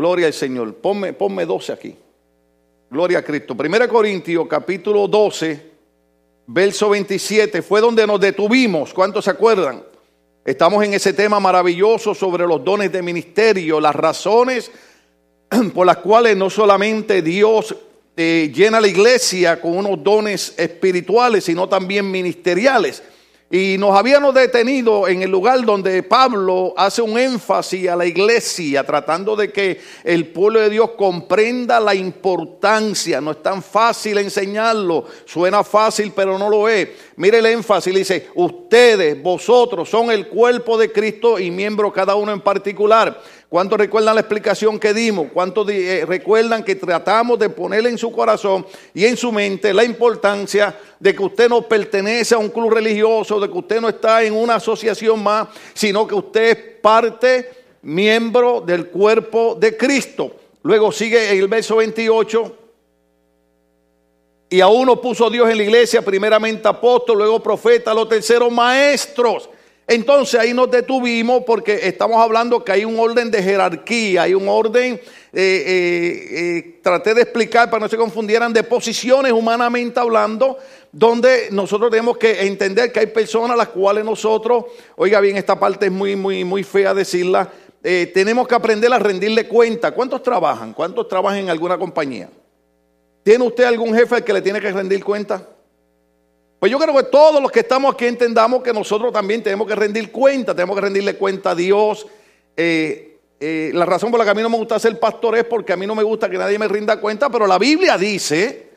Gloria al Señor. Ponme, ponme 12 aquí. Gloria a Cristo. Primera Corintios capítulo 12, verso 27, fue donde nos detuvimos. ¿Cuántos se acuerdan? Estamos en ese tema maravilloso sobre los dones de ministerio, las razones por las cuales no solamente Dios eh, llena la iglesia con unos dones espirituales, sino también ministeriales. Y nos habíamos detenido en el lugar donde Pablo hace un énfasis a la iglesia, tratando de que el pueblo de Dios comprenda la importancia. No es tan fácil enseñarlo, suena fácil, pero no lo es. Mire el énfasis, dice, ustedes, vosotros son el cuerpo de Cristo y miembros cada uno en particular. ¿Cuántos recuerdan la explicación que dimos? ¿Cuántos eh, recuerdan que tratamos de ponerle en su corazón y en su mente la importancia de que usted no pertenece a un club religioso, de que usted no está en una asociación más, sino que usted es parte, miembro del cuerpo de Cristo? Luego sigue el verso 28. Y a uno puso Dios en la iglesia, primeramente apóstol, luego profeta, los terceros maestros. Entonces ahí nos detuvimos porque estamos hablando que hay un orden de jerarquía, hay un orden, eh, eh, eh, traté de explicar para no se confundieran, de posiciones humanamente hablando, donde nosotros tenemos que entender que hay personas a las cuales nosotros, oiga bien, esta parte es muy, muy, muy fea decirla, tenemos que aprender a rendirle cuenta. ¿Cuántos trabajan? ¿Cuántos trabajan en alguna compañía? ¿Tiene usted algún jefe al que le tiene que rendir cuenta? Pues yo creo que todos los que estamos aquí entendamos que nosotros también tenemos que rendir cuenta, tenemos que rendirle cuenta a Dios. Eh, eh, la razón por la que a mí no me gusta ser pastor es porque a mí no me gusta que nadie me rinda cuenta, pero la Biblia dice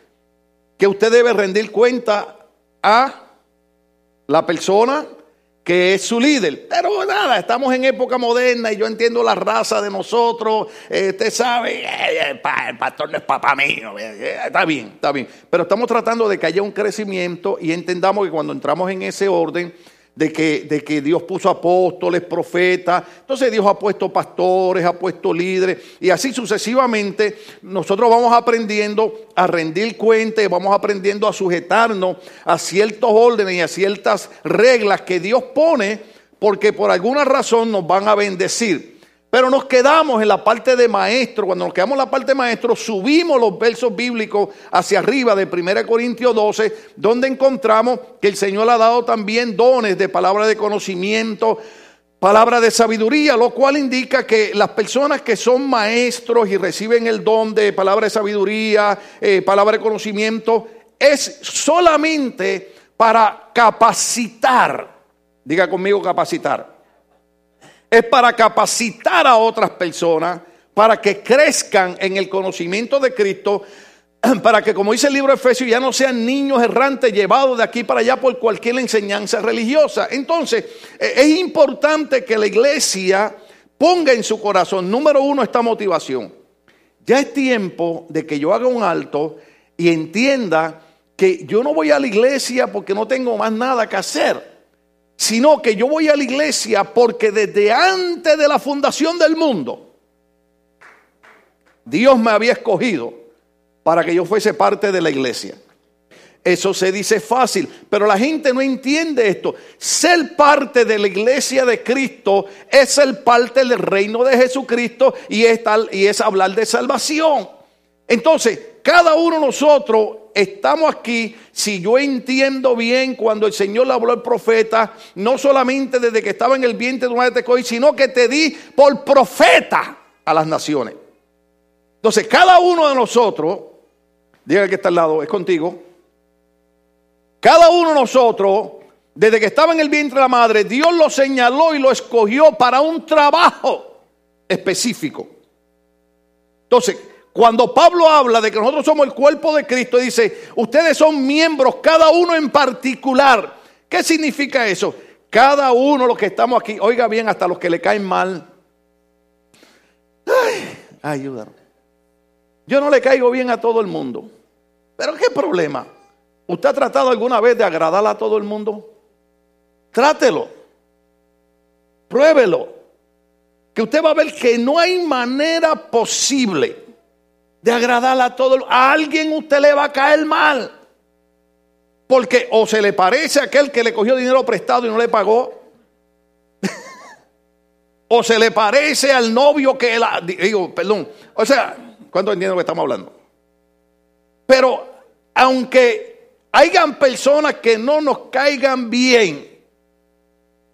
que usted debe rendir cuenta a la persona que es su líder. Pero nada, estamos en época moderna y yo entiendo la raza de nosotros. Eh, usted sabe, eh, el pastor no es papá mío. Eh, está bien, está bien. Pero estamos tratando de que haya un crecimiento y entendamos que cuando entramos en ese orden, de que, de que Dios puso apóstoles, profetas, entonces Dios ha puesto pastores, ha puesto líderes, y así sucesivamente nosotros vamos aprendiendo a rendir cuenta y vamos aprendiendo a sujetarnos a ciertos órdenes y a ciertas reglas que Dios pone, porque por alguna razón nos van a bendecir. Pero nos quedamos en la parte de maestro. Cuando nos quedamos en la parte de maestro, subimos los versos bíblicos hacia arriba de 1 Corintios 12, donde encontramos que el Señor ha dado también dones de palabra de conocimiento, palabra de sabiduría, lo cual indica que las personas que son maestros y reciben el don de palabra de sabiduría, eh, palabra de conocimiento, es solamente para capacitar. Diga conmigo capacitar es para capacitar a otras personas para que crezcan en el conocimiento de Cristo, para que, como dice el libro de Efesios, ya no sean niños errantes llevados de aquí para allá por cualquier enseñanza religiosa. Entonces, e, es importante que la iglesia ponga en su corazón, número uno, esta motivación. Ya es tiempo de que yo haga un alto y entienda que yo no voy a la iglesia porque no tengo más nada que hacer sino que yo voy a la iglesia porque desde antes de la fundación del mundo, Dios me había escogido para que yo fuese parte de la iglesia. Eso se dice fácil, pero la gente no entiende esto. Ser parte de la iglesia de Cristo es ser parte del reino de Jesucristo y es, tal, y es hablar de salvación. Entonces, cada uno de nosotros estamos aquí, si yo entiendo bien cuando el Señor le habló al profeta, no solamente desde que estaba en el vientre de una vez te sino que te di por profeta a las naciones. Entonces, cada uno de nosotros, diga que está al lado, es contigo. Cada uno de nosotros, desde que estaba en el vientre de la madre, Dios lo señaló y lo escogió para un trabajo específico. Entonces, cuando Pablo habla de que nosotros somos el cuerpo de Cristo, dice, ustedes son miembros, cada uno en particular. ¿Qué significa eso? Cada uno, los que estamos aquí, oiga bien, hasta los que le caen mal. Ay, ayúdame. Yo no le caigo bien a todo el mundo. Pero ¿qué problema? ¿Usted ha tratado alguna vez de agradar a todo el mundo? Trátelo. Pruébelo. Que usted va a ver que no hay manera posible de agradar a todo. A alguien usted le va a caer mal. Porque o se le parece a aquel que le cogió dinero prestado y no le pagó. o se le parece al novio que la digo, perdón, o sea, ¿cuánto entiendo que estamos hablando? Pero aunque hayan personas que no nos caigan bien,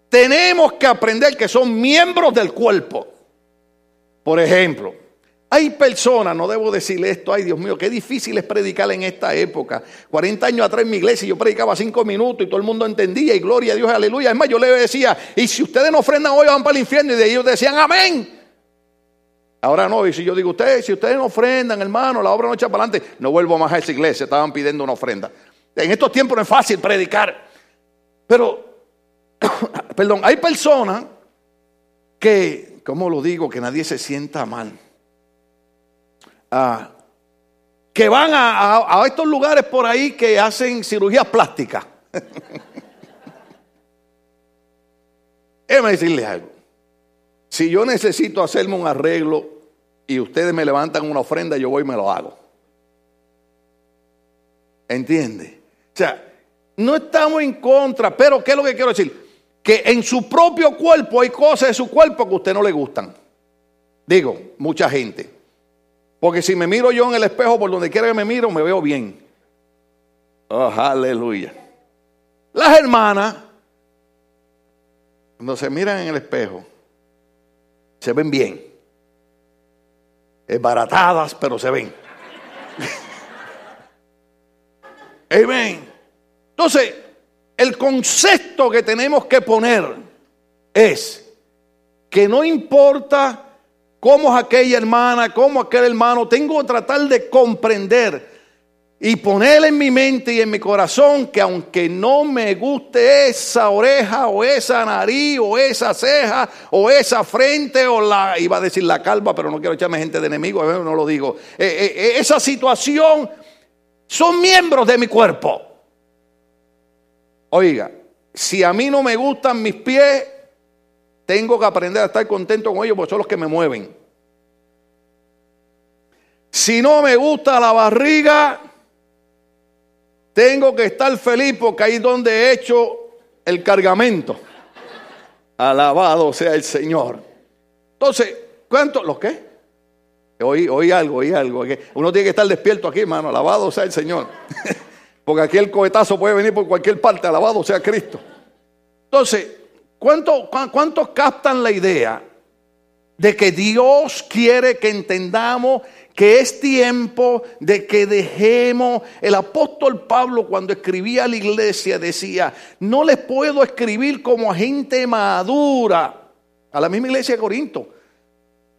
tenemos que aprender que son miembros del cuerpo. Por ejemplo, hay personas, no debo decirle esto, ay Dios mío, qué difícil es predicar en esta época. 40 años atrás en mi iglesia yo predicaba 5 minutos y todo el mundo entendía y gloria a Dios, aleluya. Es más, yo le decía, y si ustedes no ofrendan hoy van para el infierno y de ellos decían amén. Ahora no, y si yo digo, ustedes, si ustedes no ofrendan, hermano, la obra no echa para adelante, no vuelvo más a esa iglesia, estaban pidiendo una ofrenda. En estos tiempos no es fácil predicar. Pero, perdón, hay personas que, ¿cómo lo digo? Que nadie se sienta mal Ah, que van a, estos lugares por ahí que hacen cirugías plásticas. Déjame decirles algo. Si yo necesito hacerme un arreglo y ustedes me levantan una ofrenda, yo voy y me lo hago. ¿Entiende? O sea, no estamos en contra, pero ¿qué es lo que quiero decir? Que en su propio cuerpo hay cosas de su cuerpo que a usted no le gustan. Digo, mucha gente. Porque si me miro yo en el espejo, por donde quiera que me miro, me veo bien. Oh, aleluya. Las hermanas, cuando se miran en el espejo, se ven bien. Esbaratadas, pero se ven. Amén. Entonces, el concepto que tenemos que poner es que no importa cómo aquella hermana, cómo aquel hermano. Tengo que tratar de comprender y poner en mi mente y en mi corazón que aunque no me guste esa oreja o esa nariz o esa ceja o esa frente o la, iba a decir la calva, pero no quiero echarme gente de enemigo, no lo digo. Eh, eh, eh, esa situación son miembros de mi cuerpo. Oiga, si a mí no me gustan mis pies, tengo que aprender a estar contento con ellos porque son los que me mueven. Si no me gusta la barriga, tengo que estar feliz porque ahí es donde he hecho el cargamento. Alabado sea el Señor. Entonces, ¿cuánto? ¿Lo qué? Oí, oí algo, oí algo. Uno tiene que estar despierto aquí, hermano. Alabado sea el Señor. porque aquí el cohetazo puede venir por cualquier parte. Alabado sea Cristo. Entonces, ¿Cuántos captan la idea de que Dios quiere que entendamos que es tiempo de que dejemos, el apóstol Pablo cuando escribía a la iglesia decía, no les puedo escribir como a gente madura, a la misma iglesia de Corinto,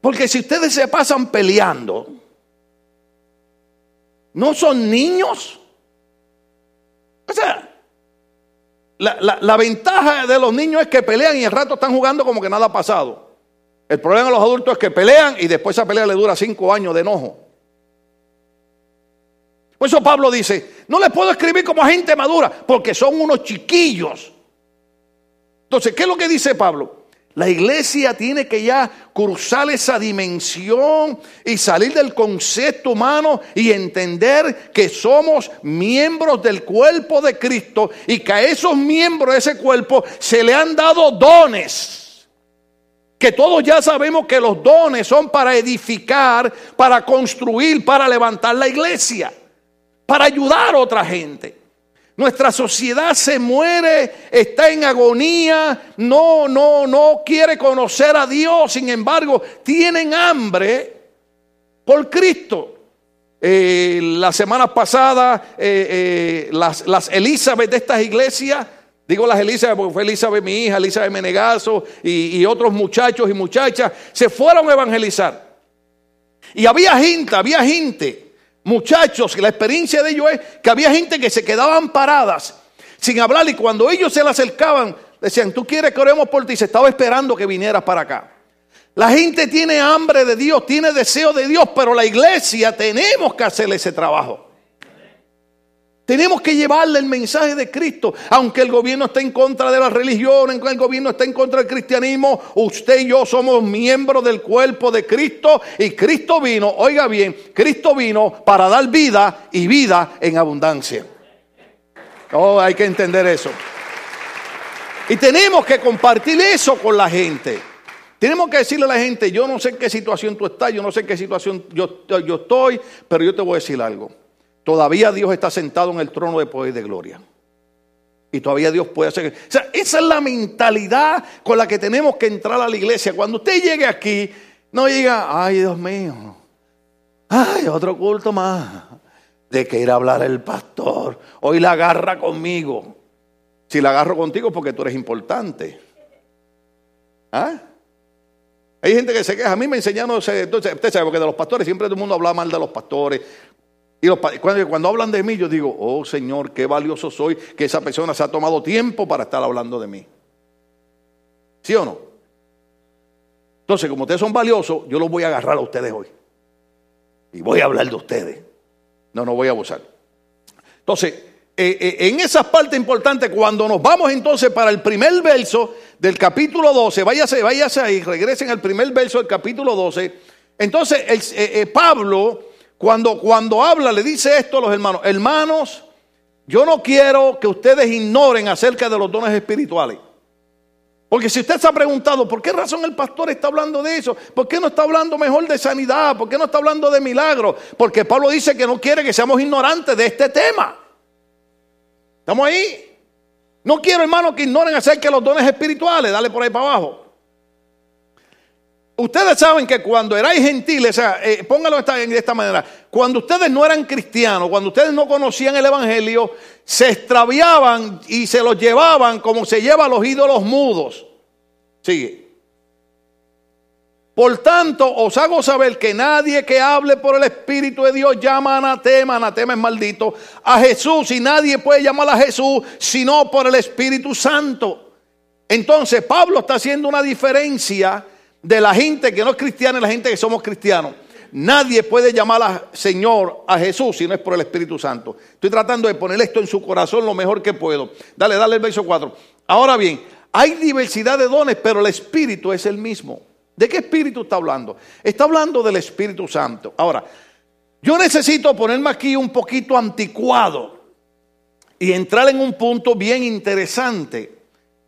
porque si ustedes se pasan peleando, no son niños. O sea, la, ventaja de los niños es que pelean y el rato están jugando como que nada ha pasado. El problema de los adultos es que pelean y después esa pelea le dura cinco años de enojo. Por eso Pablo dice, no les puedo escribir como gente madura, porque son unos chiquillos. Entonces, ¿qué es lo que dice Pablo? La iglesia tiene que ya cruzar esa dimensión y salir del concepto humano y entender que somos miembros del cuerpo de Cristo y que a esos miembros de ese cuerpo se le han dado dones. Que todos ya sabemos que los dones son para edificar, para construir, para levantar la iglesia, para ayudar a otra gente. Nuestra sociedad se muere, está en agonía, no, no, no quiere conocer a Dios, sin embargo, tienen hambre por Cristo. Eh, la semana pasada, eh, eh, las, las Elizabeth de estas iglesias, digo las Elizabeth porque fue Elizabeth mi hija, Elizabeth Menegazo y, y otros muchachos y muchachas, se fueron a evangelizar. Y había gente, había gente muchachos, la experiencia de ellos es que había gente que se quedaban paradas sin hablar y cuando ellos se le acercaban, decían, tú quieres que oremos por ti, se estaba esperando que vinieras para acá. La gente tiene hambre de Dios, tiene deseo de Dios, pero la iglesia tenemos que hacer ese trabajo. Tenemos que llevarle el mensaje de Cristo. Aunque el gobierno esté en contra de la religión, aunque el gobierno esté en contra del cristianismo, usted y yo somos miembros del cuerpo de Cristo y Cristo vino, oiga bien, Cristo vino para dar vida y vida en abundancia. Oh, hay que entender eso. Y tenemos que compartir eso con la gente. Tenemos que decirle a la gente, yo no sé en qué situación tú estás, yo no sé en qué situación yo, yo estoy, pero yo te voy a decir algo. Todavía Dios está sentado en el trono de poder y de gloria. Y todavía Dios puede hacer. O sea, esa es la mentalidad con la que tenemos que entrar a la iglesia. Cuando usted llegue aquí, no diga, ay Dios mío, ay, otro culto más. De que ir a hablar el pastor. Hoy la agarra conmigo. Si la agarro contigo porque tú eres importante. ¿Ah? Hay gente que se queja. A mí me enseñaron, entonces, usted sabe, porque de los pastores siempre todo el mundo habla mal de los pastores. Y cuando, hablan de mí, yo digo, oh Señor, qué valioso soy que esa persona se ha tomado tiempo para estar hablando de mí. ¿Sí o no? Entonces, como ustedes son valiosos, yo los voy a agarrar a ustedes hoy. Y voy a hablar de ustedes. No, no voy a abusar. Entonces, eh, eh, en esas partes importantes, cuando nos vamos entonces para el primer verso del capítulo 12, váyase, váyase ahí, regresen al primer verso del capítulo 12. Entonces, eh, Pablo, cuando, cuando habla, le dice esto a los hermanos: Hermanos, yo no quiero que ustedes ignoren acerca de los dones espirituales. Porque si usted se ha preguntado, ¿por qué razón el pastor está hablando de eso? ¿Por qué no está hablando mejor de sanidad? ¿Por qué no está hablando de milagros? Porque Pablo dice que no quiere que seamos ignorantes de este tema. ¿Estamos ahí? No quiero, hermano, que ignoren acerca de los dones espirituales. Dale por ahí para abajo. Ustedes saben que cuando erais gentiles, o sea, eh, póngalo de esta manera, cuando ustedes no eran cristianos, cuando ustedes no conocían el Evangelio, se extraviaban y se los llevaban como se lleva a los ídolos mudos. Sigue. Por tanto, os hago saber que nadie que hable por el Espíritu de Dios llama anatema, anatema es maldito, a Jesús y nadie puede llamar a Jesús sino por el Espíritu Santo. Entonces, Pablo está haciendo una diferencia de la gente que no es cristiana y la gente que somos cristianos. Nadie puede llamar a Señor a Jesús si no es por el Espíritu Santo. Estoy tratando de poner esto en su corazón lo mejor que puedo. Dale, dale el verso 4. Ahora bien, hay diversidad de dones, pero el Espíritu es el mismo. ¿De qué Espíritu está hablando? Está hablando del Espíritu Santo. Ahora, yo necesito ponerme aquí un poquito anticuado y entrar en un punto bien interesante.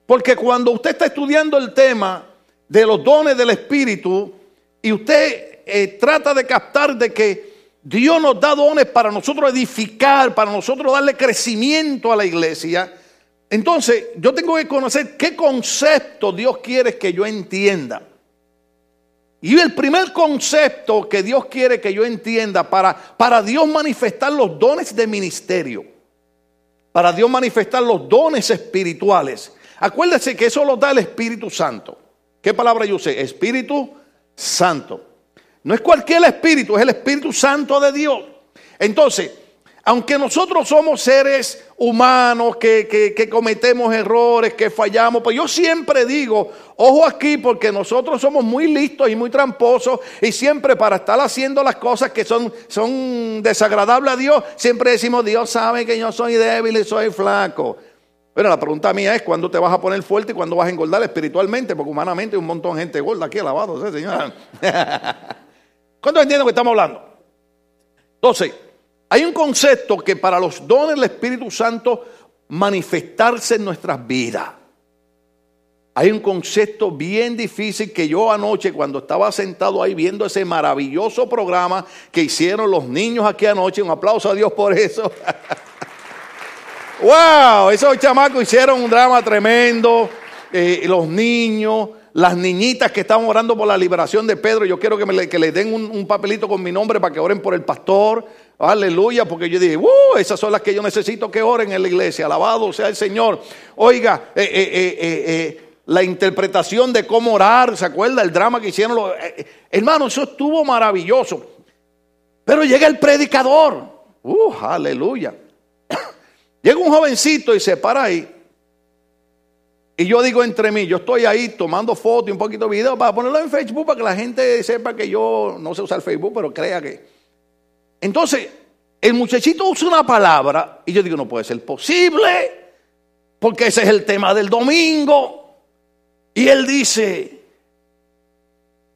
Porque cuando usted está estudiando el tema de los dones del Espíritu y usted eh, trata de captar de que Dios nos da dones para nosotros edificar, para nosotros darle crecimiento a la iglesia, entonces yo tengo que conocer qué concepto Dios quiere que yo entienda. Y el primer concepto que Dios quiere que yo entienda para, para Dios manifestar los dones de ministerio, para Dios manifestar los dones espirituales, acuérdese que eso lo da el Espíritu Santo. ¿Qué palabra yo usé? Espíritu Santo. No es cualquier espíritu, es el Espíritu Santo de Dios. Entonces, aunque nosotros somos seres humanos que, que, cometemos errores, que fallamos, pues yo siempre digo, ojo aquí, porque nosotros somos muy listos y muy tramposos y siempre para estar haciendo las cosas que son, son desagradables a Dios, siempre decimos, Dios sabe que yo soy débil y soy flaco. Bueno, la pregunta mía es cuándo te vas a poner fuerte y cuándo vas a engordar espiritualmente, porque humanamente hay un montón de gente gorda aquí alabado, ¿sí, señora? ¿Cuántos entienden lo que estamos hablando? Entonces, hay un concepto que para los dones del Espíritu Santo manifestarse en nuestras vidas. Hay un concepto bien difícil que yo anoche cuando estaba sentado ahí viendo ese maravilloso programa que hicieron los niños aquí anoche, un aplauso a Dios por eso. ¡Wow! Esos chamacos hicieron un drama tremendo. Eh, los niños, las niñitas que estaban orando por la liberación de Pedro. Yo quiero que, me, que le den un, papelito con mi nombre para que oren por el pastor. Aleluya, porque yo dije, ¡uh! Esas son las que yo necesito que oren en la iglesia. Alabado sea el Señor. Oiga, eh, eh, la interpretación de cómo orar, ¿se acuerda? El drama que hicieron los... hermano, eso estuvo maravilloso. Pero llega el predicador. ¡Uh! Aleluya. Llega un jovencito y se para ahí. Y yo digo entre mí, yo estoy ahí tomando fotos y un poquito de video para ponerlo en Facebook para que la gente sepa que yo no sé usar Facebook, pero crea que. Entonces, el muchachito usa una palabra y yo digo, no puede ser posible, porque ese es el tema del domingo. Y él dice,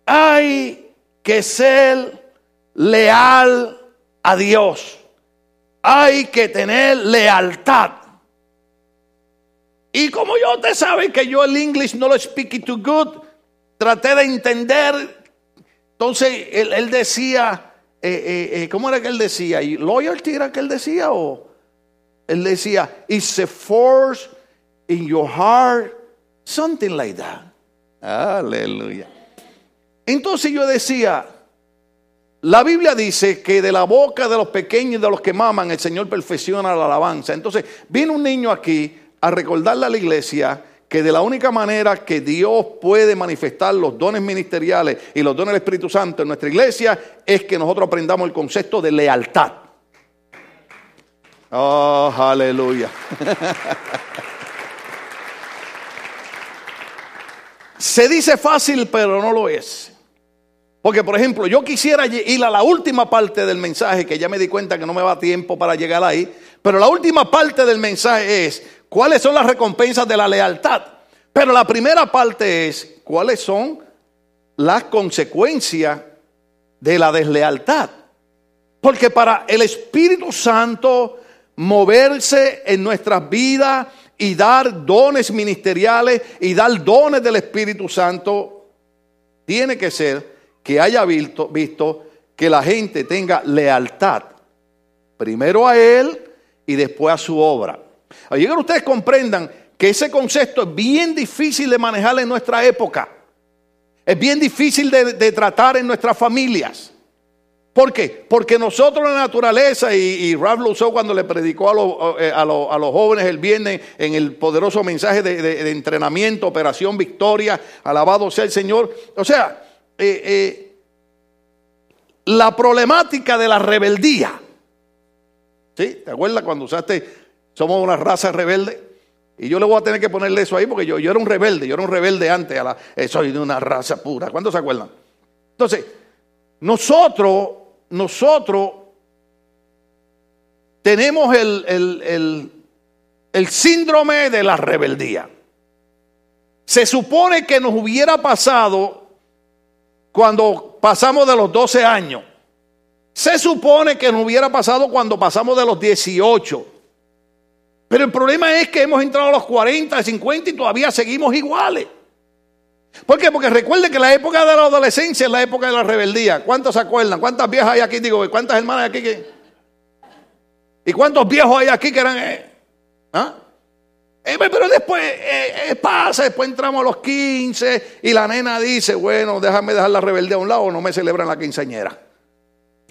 hay que ser leal a Dios hay que tener lealtad. Y como yo te sabe que yo el inglés no lo speak too good, traté de entender. Entonces él, decía, eh, eh, eh, ¿cómo era que él decía? ¿Y loyalty era que él decía? ¿O él decía, it's a force in your heart? Something like that. Aleluya. Entonces yo decía, la Biblia dice que de la boca de los pequeños y de los que maman el Señor perfecciona la alabanza. Entonces viene un niño aquí a recordarle a la iglesia que de la única manera que Dios puede manifestar los dones ministeriales y los dones del Espíritu Santo en nuestra iglesia es que nosotros aprendamos el concepto de lealtad. Oh, aleluya. Se dice fácil, pero no lo es. Porque, por ejemplo, yo quisiera ir a la última parte del mensaje, que ya me di cuenta que no me va tiempo para llegar ahí, pero la última parte del mensaje es cuáles son las recompensas de la lealtad. Pero la primera parte es cuáles son las consecuencias de la deslealtad. Porque para el Espíritu Santo moverse en nuestras vidas y dar dones ministeriales y dar dones del Espíritu Santo, tiene que ser que haya visto, visto que la gente tenga lealtad, primero a Él y después a su obra. Llegar ustedes comprendan que ese concepto es bien difícil de manejar en nuestra época. Es bien difícil de, de tratar en nuestras familias. ¿Por qué? Porque nosotros la naturaleza, y, y lo usó cuando le predicó a, eh, a, los jóvenes el viernes en el poderoso mensaje de, entrenamiento, Operación Victoria, alabado sea el Señor. O sea, eh, eh, la problemática de la rebeldía. ¿Sí? ¿Te acuerdas cuando usaste, somos una raza rebelde? Y yo le voy a tener que ponerle eso ahí porque yo, yo era un rebelde, yo era un rebelde antes, a la, soy de una raza pura. ¿Cuántos se acuerdan? Entonces, nosotros nosotros tenemos el, el, síndrome de la rebeldía. Se supone que nos hubiera pasado cuando pasamos de los 12 años. Se supone que nos hubiera pasado cuando pasamos de los 18. Pero el problema es que hemos entrado a los 40, 50 y todavía seguimos iguales. ¿Por qué? Porque recuerden que la época de la adolescencia es la época de la rebeldía. ¿Cuántos se acuerdan? ¿Cuántas viejas hay aquí? Digo, ¿cuántas hermanas hay aquí? Que... ¿Y cuántos viejos hay aquí que eran... Eh? ¿Ah? Eh, pero después eh, pasa, después entramos a los 15 y la nena dice, bueno, déjame dejar la rebeldía a un lado, no me celebran la quinceañera.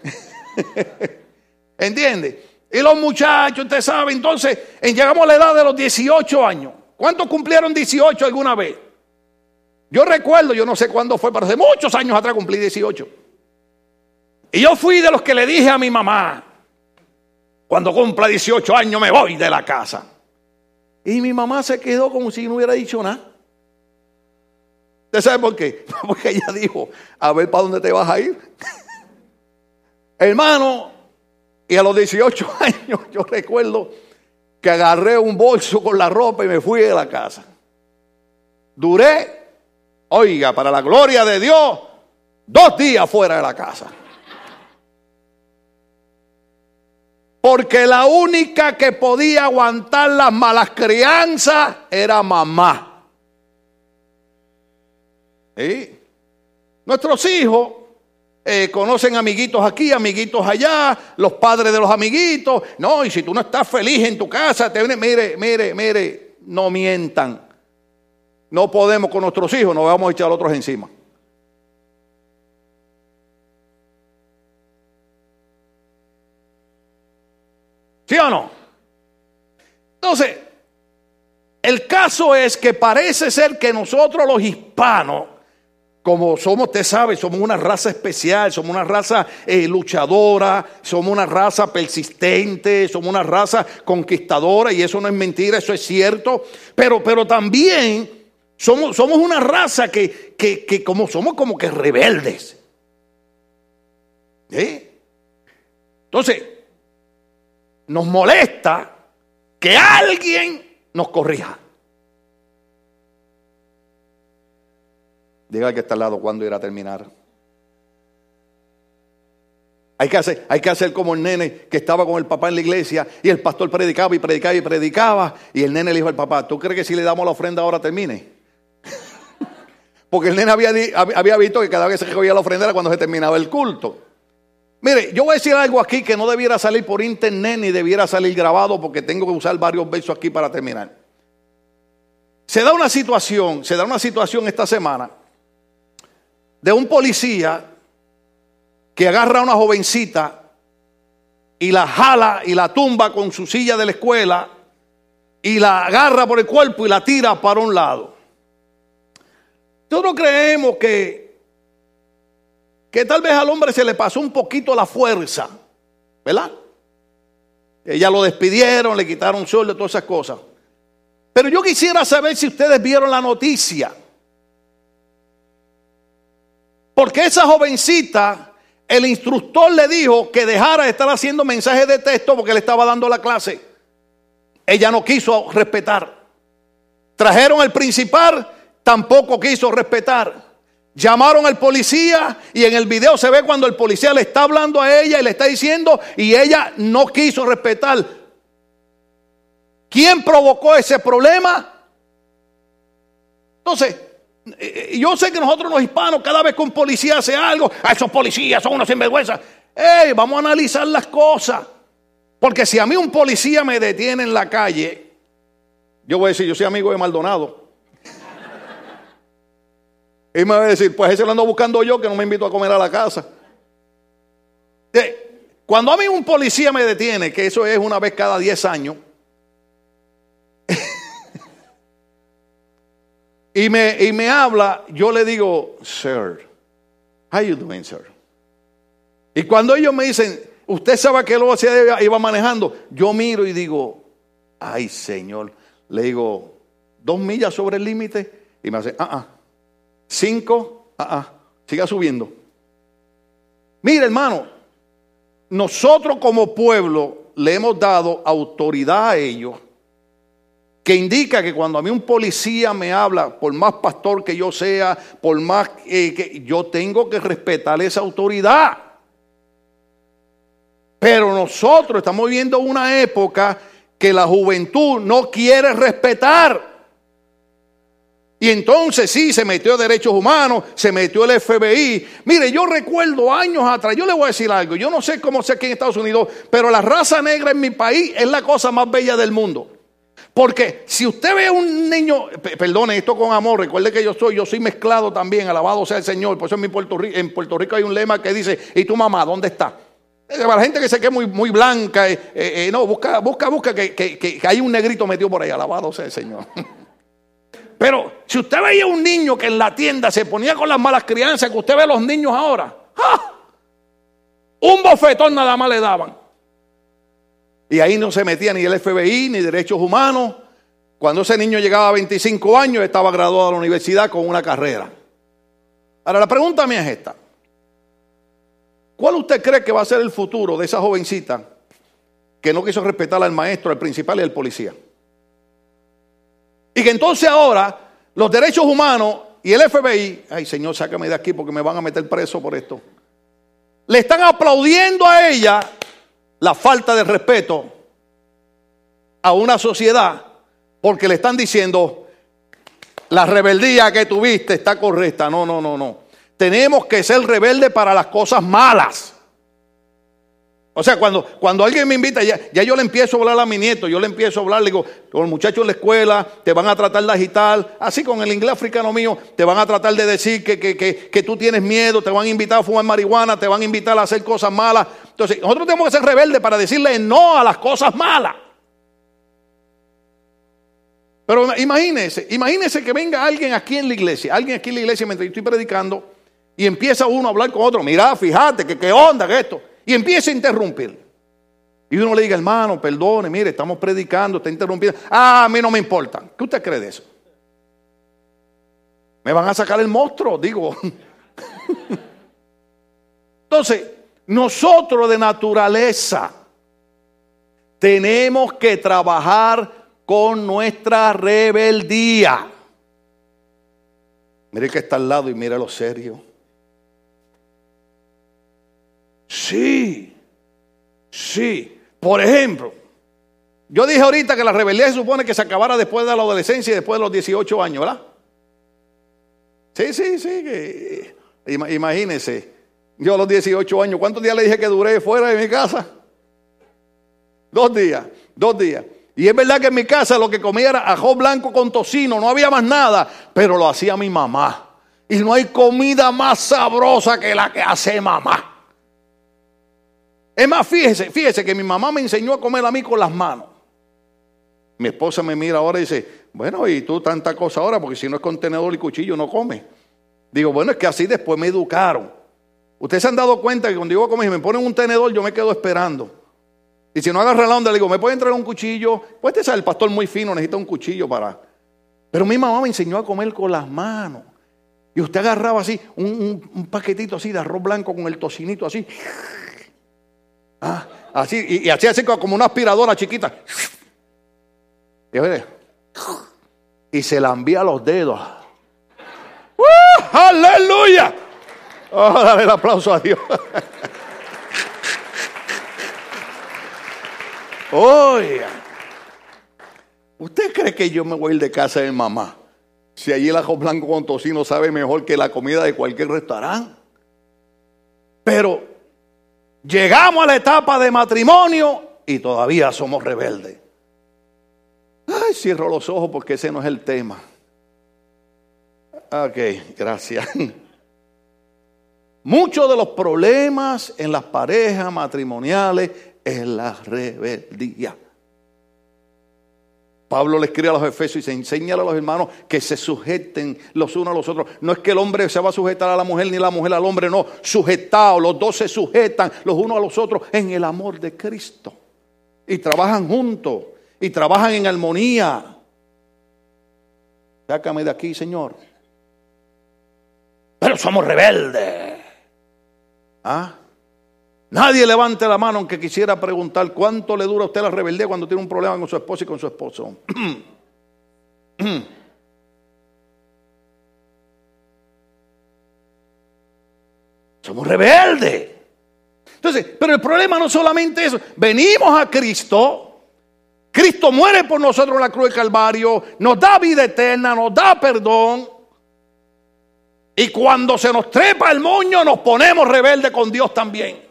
¿Entiende? Y los muchachos, usted sabe, entonces llegamos a la edad de los 18 años. ¿Cuántos cumplieron 18 alguna vez? Yo recuerdo, yo no sé cuándo fue, pero hace muchos años atrás cumplí 18. Y yo fui de los que le dije a mi mamá, cuando cumpla 18 años me voy de la casa. Y mi mamá se quedó como si no hubiera dicho nada. ¿Usted sabe por qué? Porque ella dijo, a ver para dónde te vas a ir. Hermano, y a los 18 años yo recuerdo que agarré un bolso con la ropa y me fui de la casa. Duré Oiga, para la gloria de Dios, dos días fuera de la casa. Porque la única que podía aguantar las malas crianzas era mamá. ¿Sí? Nuestros hijos eh, conocen amiguitos aquí, amiguitos allá, los padres de los amiguitos. No, y si tú no estás feliz en tu casa, te mire, mire, mire, no mientan. No podemos con nuestros hijos, nos vamos a echar otros encima. ¿Sí o no? Entonces, el caso es que parece ser que nosotros los hispanos, como somos, usted sabe, somos una raza especial, somos una raza eh, luchadora, somos una raza persistente, somos una raza conquistadora, y eso no es mentira, eso es cierto, pero, pero también somos, somos una raza que, que, como somos como que rebeldes. Entonces, nos molesta que alguien nos corrija. Diga que está al lado cuando irá a terminar. Hay que, hacer, hay que hacer como el nene que estaba con el papá en la iglesia y el pastor predicaba y predicaba y predicaba y el nene le dijo al papá, ¿tú crees que si le damos la ofrenda ahora termine? porque el nene había, había visto que cada vez se recogía la ofrenda era cuando se terminaba el culto. Mire, yo voy a decir algo aquí que no debiera salir por internet ni debiera salir grabado porque tengo que usar varios versos aquí para terminar. Se da una situación, se da una situación esta semana de un policía que agarra a una jovencita y la jala y la tumba con su silla de la escuela y la agarra por el cuerpo y la tira para un lado. Nosotros creemos que, que tal vez al hombre se le pasó un poquito la fuerza, ¿verdad? Ella lo despidieron, le quitaron sueldo, todas esas cosas. Pero yo quisiera saber si ustedes vieron la noticia. Porque esa jovencita, el instructor le dijo que dejara de estar haciendo mensajes de texto porque le estaba dando la clase. Ella no quiso respetar. Trajeron al principal, tampoco quiso respetar. Llamaron al policía y en el video se ve cuando el policía le está hablando a ella y le está diciendo y ella no quiso respetar. ¿Quién provocó ese problema? Entonces, eh, yo sé que nosotros los hispanos, cada vez que un policía hace algo, a esos policías son unos sinvergüenza. Ey, vamos a analizar las cosas. Porque si a mí un policía me detiene en la calle, yo voy a decir, yo soy amigo de Maldonado. Y me va a decir, pues ese lo ando buscando yo que no me invito a comer a la casa. Cuando a mí un policía me detiene, que eso es una vez cada 10 años, y, me, y me habla, yo le digo, sir, how you doing, sir? Y cuando ellos me dicen, usted sabe que lo hacía, iba manejando, yo miro y digo, ay Señor, le digo, dos millas sobre el límite, y me hace, ah, ah, cinco, ah, ah, siga subiendo. Mire, hermano, nosotros como pueblo le hemos dado autoridad a ellos que indica que cuando a mí un policía me habla, por más pastor que yo sea, por más eh, que yo tengo que respetar esa autoridad. Pero nosotros estamos viviendo una época que la juventud no quiere respetar. Y entonces sí, se metió derechos humanos, se metió el FBI. Mire, yo recuerdo años atrás, yo le voy a decir algo, yo no sé cómo sé aquí en Estados Unidos, pero la raza negra en mi país es la cosa más bella del mundo. Porque si usted ve a un niño, perdone esto con amor, recuerde que yo soy, yo soy mezclado también, alabado sea el Señor. Por eso en, mi Puerto Rico, en Puerto Rico hay un lema que dice, ¿y tu mamá dónde está? Para la gente que se quede muy, muy blanca, eh, eh, no, busca, busca, busca, que, que, hay un negrito metido por ahí, alabado sea el Señor. Pero si usted veía un niño que en la tienda se ponía con las malas crianzas que usted ve a los niños ahora, un bofetón nada más le daban. Y ahí no se metía ni el FBI ni derechos humanos. Cuando ese niño llegaba a 25 años, estaba graduado de la universidad con una carrera. Ahora, la pregunta mía es esta. ¿Cuál usted cree que va a ser el futuro de esa jovencita que no quiso respetar al maestro, al principal y al policía? Y que entonces ahora los derechos humanos y el FBI, ay Señor, sácame de aquí porque me van a meter preso por esto, le están aplaudiendo a ella la falta de respeto a una sociedad porque le están diciendo, la rebeldía que tuviste está correcta. No, no, no, no. Tenemos que ser rebeldes para las cosas malas. O sea, cuando, cuando alguien me invita, ya, ya, yo le empiezo a hablar a mi nieto, yo le empiezo a hablar, le digo, con los muchachos en la escuela, te van a tratar de agitar, así con el inglés africano mío, te van a tratar de decir que, que, que, que, tú tienes miedo, te van a invitar a fumar marihuana, te van a invitar a hacer cosas malas. Entonces, nosotros tenemos que ser rebeldes para decirle no a las cosas malas. Pero imagínese, imagínese que venga alguien aquí en la iglesia, alguien aquí en la iglesia mientras yo estoy predicando, y empieza uno a hablar con otro, mira, fíjate, que qué onda, que esto y empieza a interrumpir. Y uno le diga, hermano, perdone, mire, estamos predicando, está interrumpiendo. Ah, a mí no me importa. ¿Qué usted cree de eso? Me van a sacar el monstruo, digo. Entonces, nosotros de naturaleza tenemos que trabajar con nuestra rebeldía. Mire que está al lado y mire lo serio. Sí, sí. Por ejemplo, yo dije ahorita que la rebeldía se supone que se acabara después de la adolescencia y después de los 18 años, ¿verdad? Sí, sí, sí. que- ima- imagínese. Yo a los 18 años, ¿cuántos días le dije que duré fuera de mi casa? Dos días, dos días. Y es verdad que en mi casa lo que comía era ajo blanco con tocino, no había más nada, pero lo hacía mi mamá. Y no hay comida más sabrosa que la que hace mamá. Es más, fíjese, fíjese que mi mamá me enseñó a comer a mí con las manos. Mi esposa me mira ahora y dice, bueno, y tú tanta cosa ahora, porque si no es con tenedor y cuchillo no come. Digo, bueno, es que así después me educaron. Ustedes se han dado cuenta que cuando yo comer y me ponen un tenedor, yo me quedo esperando. Y si no agarra la onda, le digo, ¿me puede entrar un cuchillo? Pues este es el pastor muy fino, necesita un cuchillo para... Pero mi mamá me enseñó a comer con las manos. Y usted agarraba así, un, un- un paquetito así de arroz blanco con el tocinito así. Ah, así, y, y hacía así como una aspiradora chiquita. Y, se lambía los dedos. ¡Uh! ¡Aleluya! A darle el aplauso a Dios. Oiga, ¿usted cree que yo me voy a ir de casa de mamá? Si allí el ajo blanco con tocino sabe mejor que la comida de cualquier restaurante. Pero llegamos a la etapa de matrimonio y todavía somos rebeldes. Ay, cierro los ojos porque ese no es el tema. Ok, gracias. Muchos de los problemas en las parejas matrimoniales es la rebeldía. Pablo le escribe a los Efesios y se enseña a los hermanos que se sujeten los unos a los otros. No es que el hombre se va a sujetar a la mujer ni la mujer al hombre, no. Sujetados, los dos se sujetan los unos a los otros en el amor de Cristo. Y trabajan juntos y trabajan en armonía. Sácame de aquí, Señor. Pero somos rebeldes. ¿Ah? Nadie levante la mano aunque quisiera preguntar cuánto le dura a usted la rebeldía cuando tiene un problema con su esposa y con su esposo. Somos rebeldes. Entonces, pero el problema no solamente eso. Venimos a Cristo. Cristo muere por nosotros en la cruz del Calvario. Nos da vida eterna, nos da perdón. Y cuando se nos trepa el moño, nos ponemos rebeldes con Dios también.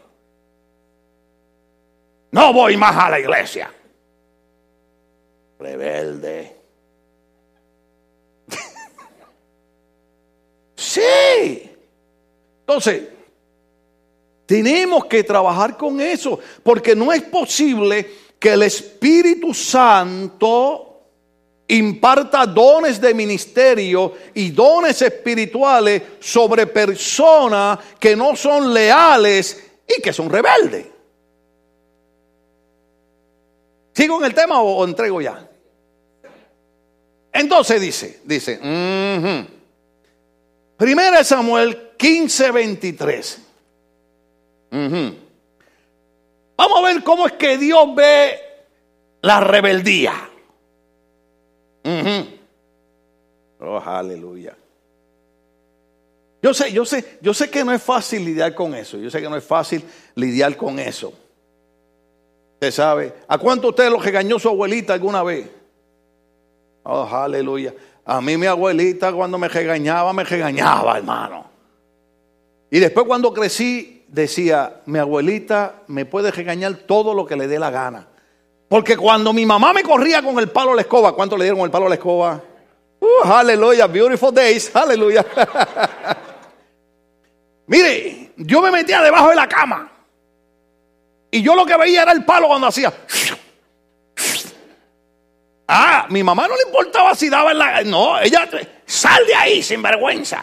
No voy más a la iglesia. Rebelde. sí. Entonces, tenemos que trabajar con eso, porque no es posible que el Espíritu Santo imparta dones de ministerio y dones espirituales sobre personas que no son leales y que son rebeldes. ¿Sigo en el tema o, entrego ya? Entonces dice, dice, de Samuel 15, 23. Ujú. Vamos a ver cómo es que Dios ve la rebeldía. Oh, aleluya. Yo sé, yo sé, yo sé que no es fácil lidiar con eso. Yo sé que no es fácil lidiar con eso. Usted sabe. ¿A cuánto usted lo regañó su abuelita alguna vez? Oh, aleluya. A mí mi abuelita cuando me regañaba, me regañaba, hermano. Y después cuando crecí, decía, mi abuelita me puede regañar todo lo que le dé la gana. Porque cuando mi mamá me corría con el palo a la escoba, ¿cuánto le dieron el palo a la escoba? Uh, aleluya, beautiful days, aleluya. Mire, yo me metía debajo de la cama. Y yo lo que veía era el palo cuando hacía. Ah, mi mamá no le importaba si daba en la. No, ella. Sal de ahí, sin vergüenza.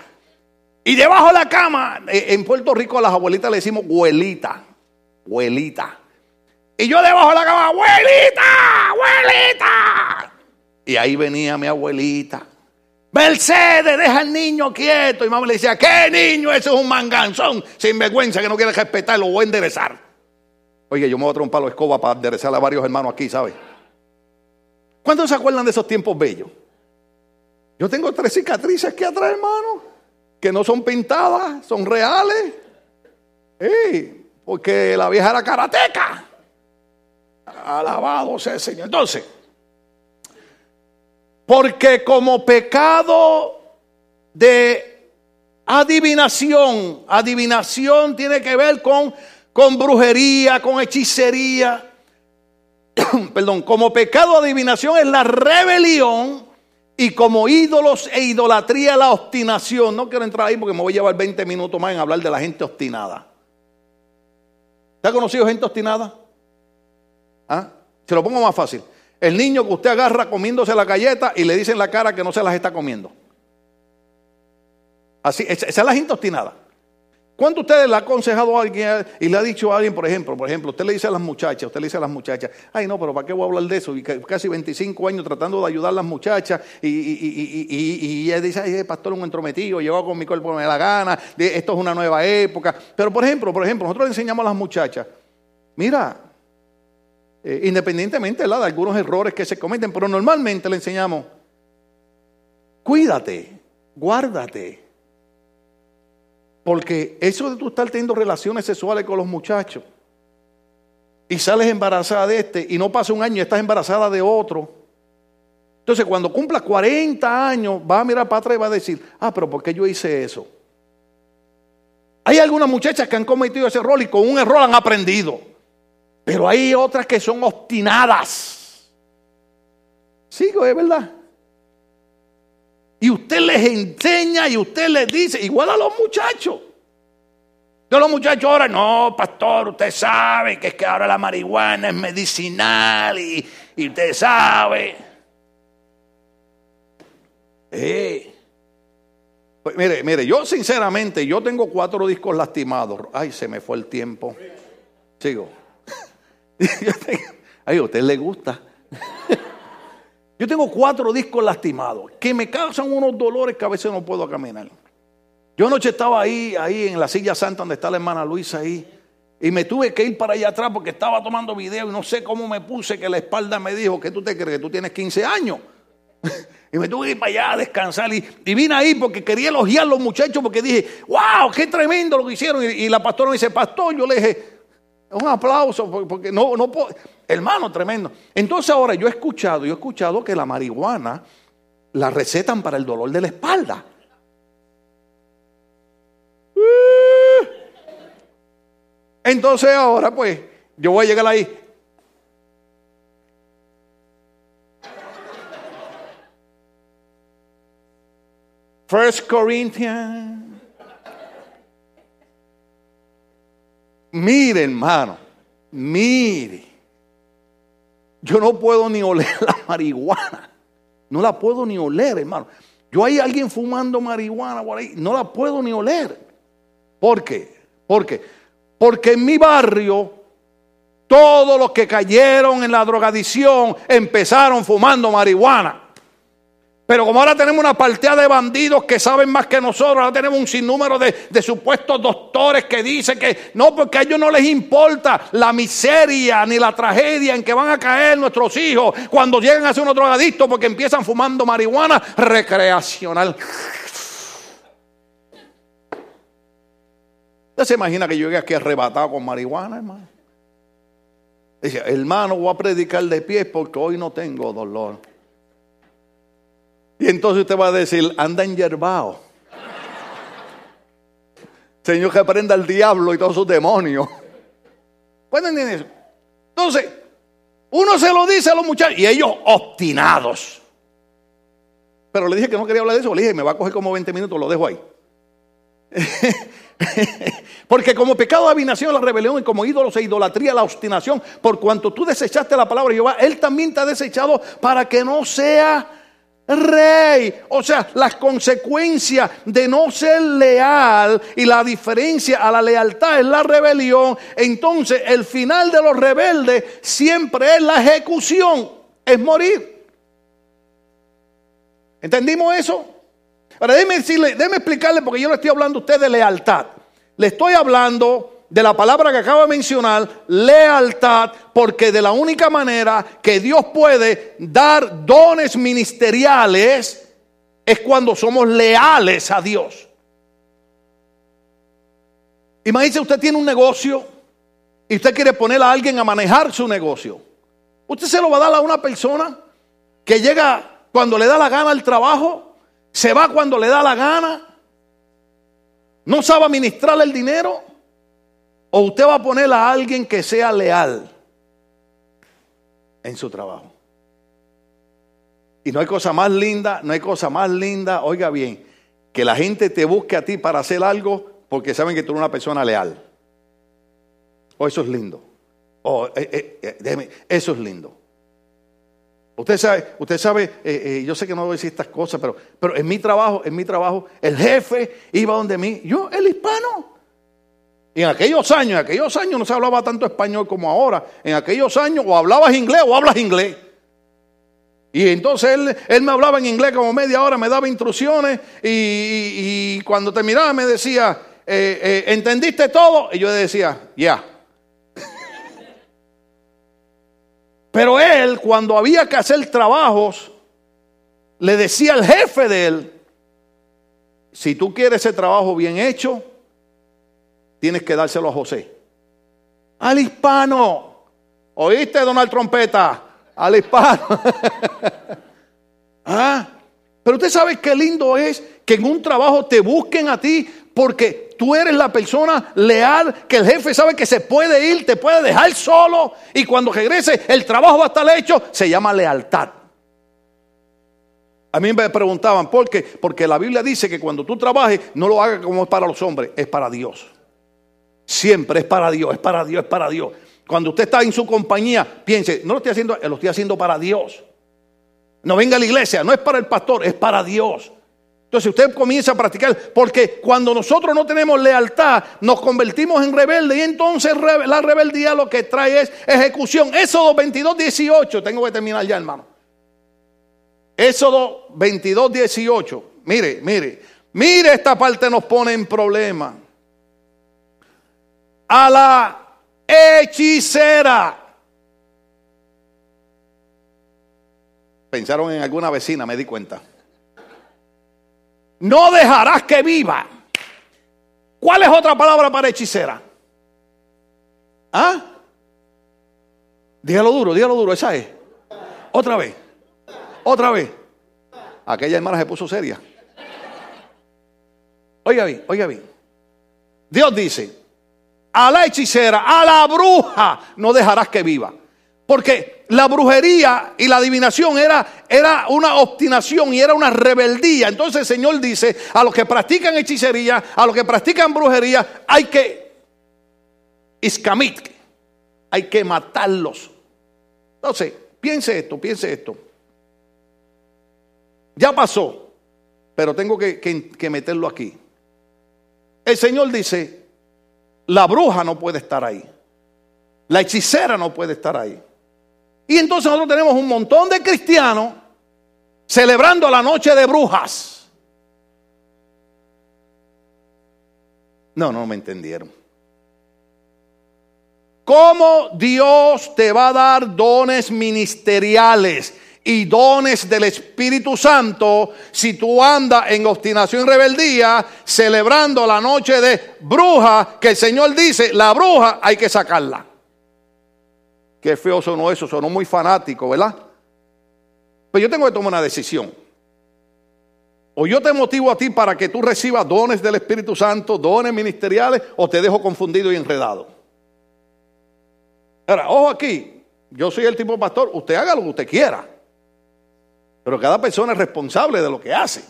Y debajo de la cama, eh, en Puerto Rico a las abuelitas le decimos abuelita. Abuelita. Y yo debajo de la cama, abuelita, abuelita. Y ahí venía mi abuelita. Mercedes, deja al niño quieto. Y mamá le decía, ¿qué niño? Ese es un manganzón, sin vergüenza, que no quiere respetar, lo voy a enderezar. Oye, yo me voy a palo de escoba para enderezar a varios hermanos aquí, ¿sabes? ¿Cuántos se acuerdan de esos tiempos bellos? Yo tengo tres cicatrices aquí atrás, hermano, que no son pintadas, son reales. Porque la vieja era karateca. Alabado sea el Señor. Entonces, porque como pecado de Adivinación. Adivinación tiene que ver con, con brujería, con hechicería. Perdón, como pecado adivinación es la rebelión y como ídolos e idolatría la obstinación. No quiero entrar ahí porque me voy a llevar 20 minutos más en hablar de la gente obstinada. ¿Te ha conocido gente obstinada? ¿Ah? Se lo pongo más fácil. El niño que usted agarra comiéndose la galleta y le dice en la cara que no se las está comiendo. Así, esa es la gente obstinada. ¿Cuánto ustedes le ha aconsejado a alguien y le ha dicho a alguien, por ejemplo, por ejemplo, usted le dice a las muchachas, usted le dice a las muchachas, ay no, pero ¿para qué voy a hablar de eso? Y casi 25 años tratando de ayudar a las muchachas y, y, y, ella dice, ay, pastor, un entrometido, llegó con mi cuerpo, me da la gana, esto es una nueva época. Pero por ejemplo, por ejemplo, nosotros le enseñamos a las muchachas, mira, eh, independientemente de algunos errores que se cometen, pero normalmente le enseñamos, cuídate, guárdate porque eso de tú estar teniendo relaciones sexuales con los muchachos y sales embarazada de este y no pasa un año y estás embarazada de otro. Entonces cuando cumplas 40 años va a mirar para atrás y va a decir, ah, pero ¿por qué yo hice eso? Hay algunas muchachas que han cometido ese error y con un error han aprendido. Pero hay otras que son obstinadas. Sigo, es verdad. Y usted les enseña y usted les dice, igual a los muchachos. De los muchachos ahora, no, pastor, usted sabe que es que ahora la marihuana es medicinal y, usted sabe. Eh. Pues mire, mire, yo sinceramente, yo tengo cuatro discos lastimados. Ay, se me fue el tiempo. Sigo. Ay, a usted le gusta. Yo tengo cuatro discos lastimados que me causan unos dolores que a veces no puedo caminar. Yo anoche estaba ahí, ahí en la silla santa donde está la hermana Luisa ahí. Y me tuve que ir para allá atrás porque estaba tomando video y no sé cómo me puse que la espalda me dijo que tú te crees que tú tienes 15 años. y me tuve que ir para allá a descansar. Y, vine ahí porque quería elogiar a los muchachos porque dije, wow, qué tremendo lo que hicieron. Y, y la pastora me dice, pastor, yo le dije, un aplauso, porque no, no puedo. Hermano, tremendo. Entonces ahora yo he escuchado, yo he escuchado que la marihuana la recetan para el dolor de la espalda. Entonces ahora pues yo voy a llegar ahí. First Corinthians Mire, hermano, mire. Yo no puedo ni oler la marihuana. No la puedo ni oler, hermano. Yo hay alguien fumando marihuana por ahí, no la puedo ni oler. ¿Por qué? ¿Por qué? Porque en mi barrio todos los que cayeron en la drogadicción empezaron fumando marihuana. Pero como ahora tenemos una partida de bandidos que saben más que nosotros, ahora tenemos un sinnúmero de, supuestos doctores que dicen que no, porque a ellos no les importa la miseria ni la tragedia en que van a caer nuestros hijos cuando llegan a ser unos drogadictos porque empiezan fumando marihuana recreacional. ¿Usted se imagina que yo llegue aquí arrebatado con marihuana, hermano? Dice, hermano, voy a predicar de pie porque hoy no tengo dolor. Y entonces usted va a decir, anda en yerbao. Señor, que aprenda el diablo y todos sus demonios. ¿Pueden entender eso? Entonces, uno se lo dice a los muchachos y ellos obstinados. Pero le dije que no quería hablar de eso. Le dije, me va a coger como 20 minutos, lo dejo ahí. Porque como pecado de adivinación, la rebelión y como ídolos e idolatría, la obstinación, por cuanto tú desechaste la palabra de Jehová, Él también te ha desechado para que no sea rey. O sea, las consecuencias de no ser leal y la diferencia a la lealtad es la rebelión. Entonces, el final de los rebeldes siempre es la ejecución, es morir. ¿Entendimos eso? Ahora, déjeme decirle, déjeme explicarle, porque yo le estoy hablando a usted de lealtad. Le estoy hablando de la palabra que acabo de mencionar, lealtad, porque de la única manera que Dios puede dar dones ministeriales es cuando somos leales a Dios. Imagínese, usted tiene un negocio y usted quiere poner a alguien a manejar su negocio. Usted se lo va a dar a una persona que llega cuando le da la gana al trabajo, se va cuando le da la gana no sabe administrar el dinero, o usted va a poner a alguien que sea leal en su trabajo. Y no hay cosa más linda, no hay cosa más linda, oiga bien, que la gente te busque a ti para hacer algo porque saben que tú eres una persona leal. O oh, eso es lindo. Oh, eh, eh, eh, eso es lindo. Usted sabe, usted sabe yo sé que no voy a decir estas cosas, pero, pero en mi trabajo, en mi trabajo, el jefe iba donde mí, yo, el hispano. Y en aquellos años, en aquellos años no se hablaba tanto español como ahora. En aquellos años o hablabas inglés o hablas inglés. Y entonces él, él, me hablaba en inglés como media hora, me daba instrucciones y, cuando terminaba me decía, eh, eh, ¿entendiste todo? Y yo decía, ya. Pero él, cuando había que hacer trabajos, le decía al jefe de él, si tú quieres ese trabajo bien hecho, tienes que dárselo a José. Al hispano. ¿Oíste, Donald Trompeta? al hispano. ah, pero usted sabe qué lindo es que en un trabajo te busquen a ti porque tú eres la persona leal que el jefe sabe que se puede ir, te puede dejar solo y cuando regrese el trabajo va a estar hecho, se llama lealtad. A mí me preguntaban, ¿por qué? Porque la Biblia dice que cuando tú trabajes, no lo hagas como es para los hombres, es para Dios. Siempre es para Dios, es para Dios, es para Dios. Cuando usted está en su compañía, piense, no lo estoy haciendo, lo estoy haciendo para Dios. No venga a la iglesia, no es para el pastor, es para Dios. Entonces usted comienza a practicar, porque cuando nosotros no tenemos lealtad, nos convertimos en rebeldes y entonces la rebeldía lo que trae es ejecución. Éxodo 22, 18, tengo que terminar ya hermano. Éxodo 22, 18, mire, mire, mire esta parte nos pone en problema. A la hechicera. Pensaron en alguna vecina, me di cuenta. No dejarás que viva. ¿Cuál es otra palabra para hechicera? ¿Ah? Dígalo duro, dígalo duro, esa es. Otra vez. Otra vez. Aquella hermana se puso seria. Oiga bien, oiga bien. Dios dice, a la hechicera, a la bruja, no dejarás que viva. Porque la brujería y la adivinación era, era una obstinación y era una rebeldía. Entonces el Señor dice, a los que practican hechicería, a los que practican brujería, hay que iscamit, hay que matarlos. Entonces, piense esto, piense esto. Ya pasó, pero tengo que, que meterlo aquí. El Señor dice, la bruja no puede estar ahí. La hechicera no puede estar ahí. Y entonces nosotros tenemos un montón de cristianos celebrando la noche de brujas. No, no me entendieron. ¿Cómo Dios te va a dar dones ministeriales? Y dones del Espíritu Santo si tú andas en obstinación y rebeldía celebrando la noche de bruja que el Señor dice, la bruja hay que sacarla. Qué feo sonó eso, sonó muy fanático, ¿verdad? Pero yo tengo que tomar una decisión. O yo te motivo a ti para que tú recibas dones del Espíritu Santo, dones ministeriales, o te dejo confundido y enredado. Ojo aquí, yo soy el tipo pastor, usted haga lo que usted quiera. Pero cada persona es responsable de lo que hace.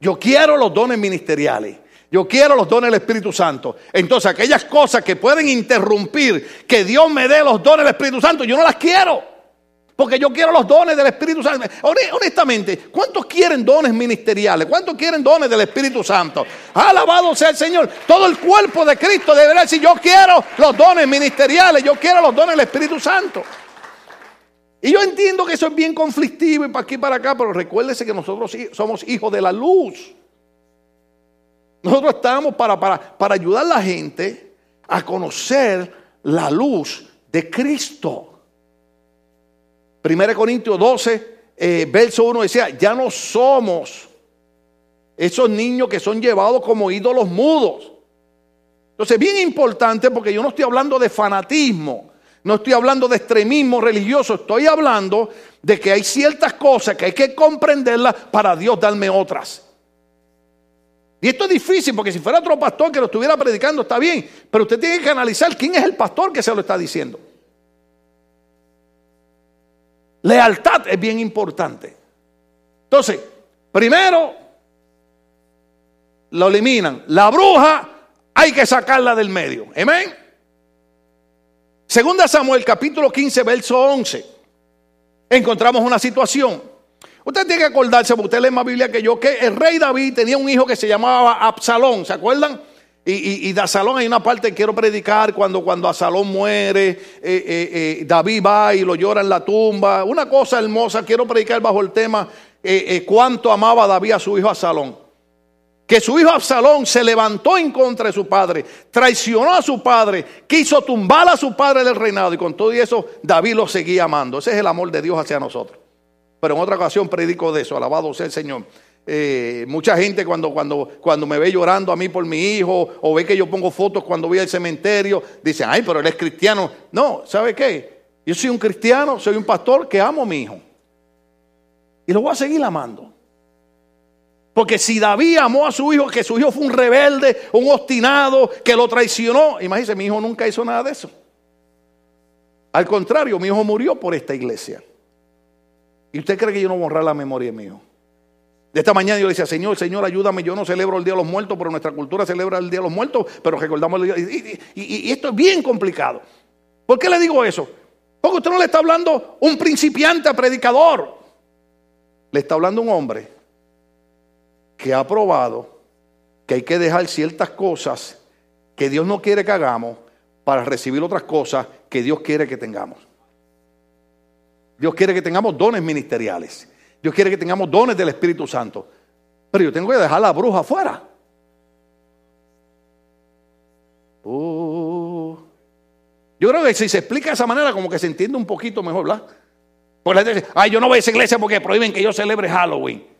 Yo quiero los dones ministeriales. Yo quiero los dones del Espíritu Santo. Entonces, aquellas cosas que pueden interrumpir que Dios me dé los dones del Espíritu Santo, yo no las quiero. Porque yo quiero los dones del Espíritu Santo. Honestamente, ¿cuántos quieren dones ministeriales? ¿Cuántos quieren dones del Espíritu Santo? Alabado sea el Señor. Todo el cuerpo de Cristo deberá decir, yo quiero los dones ministeriales, yo quiero los dones del Espíritu Santo. Y yo entiendo que eso es bien conflictivo y para aquí y para acá, pero recuérdese que nosotros somos hijos de la luz. Nosotros estamos para, para, ayudar a la gente a conocer la luz de Cristo. 1 Corintios 12, eh, verso 1 decía, ya no somos esos niños que son llevados como ídolos mudos. Entonces, bien importante porque yo no estoy hablando de fanatismo. No estoy hablando de extremismo religioso, estoy hablando de que hay ciertas cosas que hay que comprenderlas para Dios darme otras. Y esto es difícil porque si fuera otro pastor que lo estuviera predicando está bien, pero usted tiene que analizar quién es el pastor que se lo está diciendo. Lealtad es bien importante. Entonces, primero lo eliminan. La bruja hay que sacarla del medio. Amén. Segunda Samuel capítulo 15 verso 11. Encontramos una situación. Usted tiene que acordarse, porque usted lee más Biblia que yo, que el rey David tenía un hijo que se llamaba Absalón, ¿se acuerdan? Y, de Absalón hay una parte que quiero predicar cuando, cuando Absalón muere, eh, eh, eh, David va y lo llora en la tumba. Una cosa hermosa, quiero predicar bajo el tema cuánto amaba David a su hijo Absalón. Que su hijo Absalón se levantó en contra de su padre, traicionó a su padre, quiso tumbar a su padre del reinado y con todo eso David lo seguía amando. Ese es el amor de Dios hacia nosotros. Pero en otra ocasión predico de eso, alabado sea el Señor. Eh, mucha gente cuando, cuando, cuando me ve llorando a mí por mi hijo o ve que yo pongo fotos cuando voy al cementerio, dicen, ay, pero él es cristiano. No, ¿sabe qué? Yo soy un cristiano, soy un pastor que amo a mi hijo. Y lo voy a seguir amando. Porque si David amó a su hijo, que su hijo fue un rebelde, un obstinado, que lo traicionó, imagínese, mi hijo nunca hizo nada de eso. Al contrario, mi hijo murió por esta iglesia. ¿Y usted cree que yo no voy a borrar la memoria de mi hijo? De esta mañana yo le decía, Señor, Señor, ayúdame, yo no celebro el Día de los Muertos, pero nuestra cultura celebra el Día de los Muertos, pero recordamos el Día. Y, y esto es bien complicado. ¿Por qué le digo eso? Porque usted no le está hablando un principiante a predicador. Le está hablando un hombre que ha probado que hay que dejar ciertas cosas que Dios no quiere que hagamos para recibir otras cosas que Dios quiere que tengamos. Dios quiere que tengamos dones ministeriales. Dios quiere que tengamos dones del Espíritu Santo. Pero yo tengo que dejar la bruja afuera. Uh. yo creo que si se explica de esa manera, como que se entiende un poquito mejor, ¿verdad? Porque la gente dice, ay, yo no voy a esa iglesia porque prohíben que yo celebre Halloween.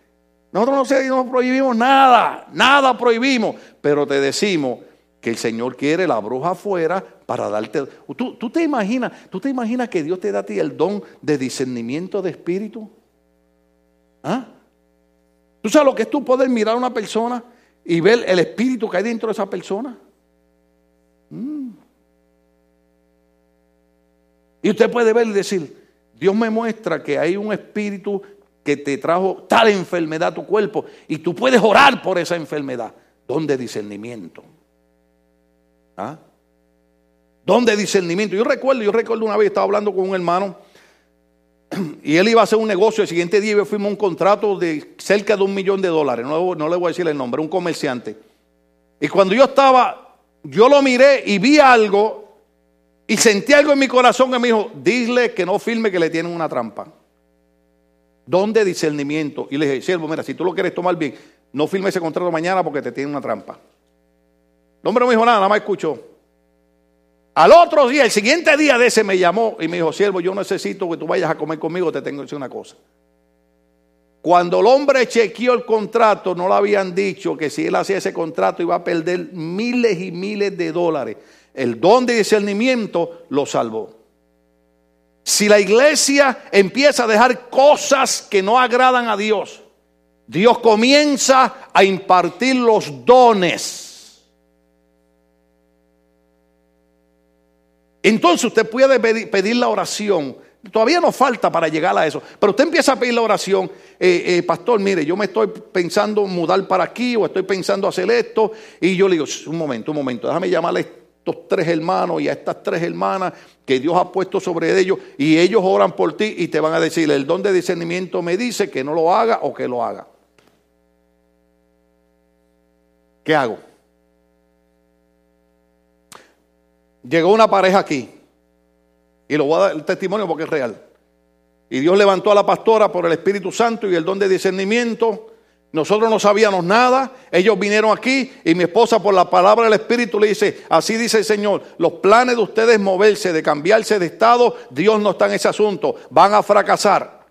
Nosotros no, no prohibimos nada, nada prohibimos, pero te decimos que el Señor quiere la bruja afuera para darte. ¿Tú, tú, te imaginas, ¿Tú te imaginas que Dios te da a ti el don de discernimiento de espíritu? ¿Ah? ¿Tú sabes lo que es tú poder mirar a una persona y ver el espíritu que hay dentro de esa persona? Mm. Y usted puede ver y decir, Dios me muestra que hay un espíritu que te trajo tal enfermedad a tu cuerpo y tú puedes orar por esa enfermedad. ¿Dónde discernimiento? ¿Ah? ¿Dónde discernimiento? Yo recuerdo, yo recuerdo una vez estaba hablando con un hermano y él iba a hacer un negocio. El siguiente día yo fuimos un contrato de cerca de un millón de dólares. No, no le voy a decir el nombre, un comerciante. Y cuando yo estaba, yo lo miré y vi algo y sentí algo en mi corazón que me dijo, dile que no firme que le tienen una trampa. ¿Dónde discernimiento? Y le dije, siervo, mira, si tú lo quieres tomar bien, no firme ese contrato mañana porque te tiene una trampa. El hombre no me dijo nada, nada más escuchó. Al otro día, el siguiente día de ese me llamó y me dijo, siervo, yo necesito que tú vayas a comer conmigo, te tengo que decir una cosa. Cuando el hombre chequeó el contrato, no le habían dicho que si él hacía ese contrato iba a perder miles y miles de dólares. El don de discernimiento lo salvó. Si la iglesia empieza a dejar cosas que no agradan a Dios, Dios comienza a impartir los dones. Entonces usted puede pedir la oración. Todavía nos falta para llegar a eso. Pero usted empieza a pedir la oración. Eh, eh, pastor, mire, yo me estoy pensando mudar para aquí o estoy pensando hacer esto. Y yo le digo, un momento, un momento, déjame llamarle estos tres hermanos y a estas tres hermanas que Dios ha puesto sobre ellos y ellos oran por ti y te van a decir, el don de discernimiento me dice que no lo haga o que lo haga. ¿Qué hago? Llegó una pareja aquí y lo voy a dar el testimonio porque es real. Y Dios levantó a la pastora por el Espíritu Santo y el don de discernimiento nosotros no sabíamos nada, ellos vinieron aquí y mi esposa por la palabra del Espíritu le dice, así dice el Señor, los planes de ustedes moverse, de cambiarse de estado, Dios no está en ese asunto, van a fracasar.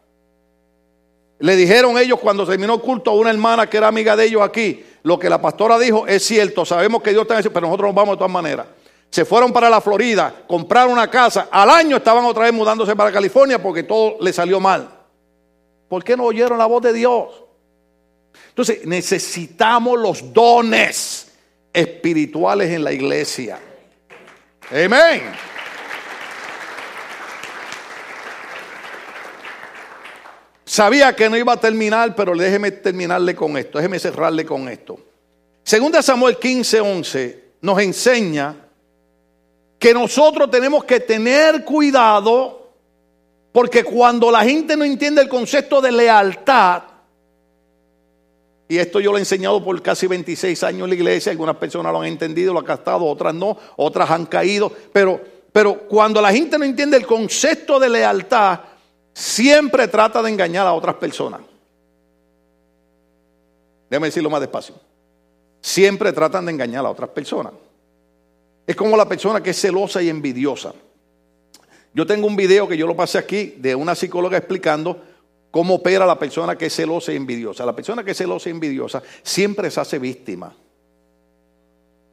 Le dijeron ellos cuando terminó el culto a una hermana que era amiga de ellos aquí, lo que la pastora dijo es cierto, sabemos que Dios está en ese, pero nosotros nos vamos de todas maneras. Se fueron para la Florida, compraron una casa, al año estaban otra vez mudándose para California porque todo le salió mal. ¿Por qué no oyeron la voz de Dios? Entonces necesitamos los dones espirituales en la iglesia. Amén. Sabía que no iba a terminar, pero déjeme terminarle con esto, déjeme cerrarle con esto. Segunda Samuel 15, 11 nos enseña que nosotros tenemos que tener cuidado porque cuando la gente no entiende el concepto de lealtad, y esto yo lo he enseñado por casi 26 años en la iglesia, algunas personas lo han entendido, lo han captado, otras no, otras han caído, pero, pero cuando la gente no entiende el concepto de lealtad, siempre trata de engañar a otras personas. Déjame decirlo más despacio. Siempre tratan de engañar a otras personas. Es como la persona que es celosa y envidiosa. Yo tengo un video que yo lo pasé aquí de una psicóloga explicando cómo opera la persona que es celosa y envidiosa. La persona que es celosa y envidiosa siempre se hace víctima.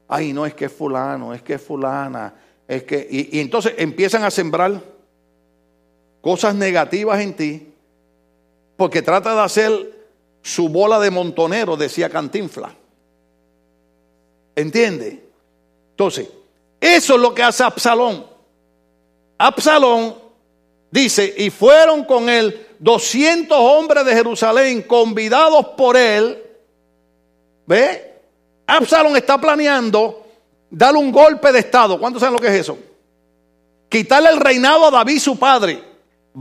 Ay, no es que es fulano, es que es fulana, es que... Y, entonces empiezan a sembrar cosas negativas en ti porque trata de hacer su bola de montonero, decía Cantinfla. ¿Entiende? Entonces, eso es lo que hace Absalón. Absalón dice, y fueron con él 200 hombres de Jerusalén convidados por él. ¿Ve? Absalón está planeando darle un golpe de estado. ¿Cuántos saben lo que es eso? Quitarle el reinado a David, su padre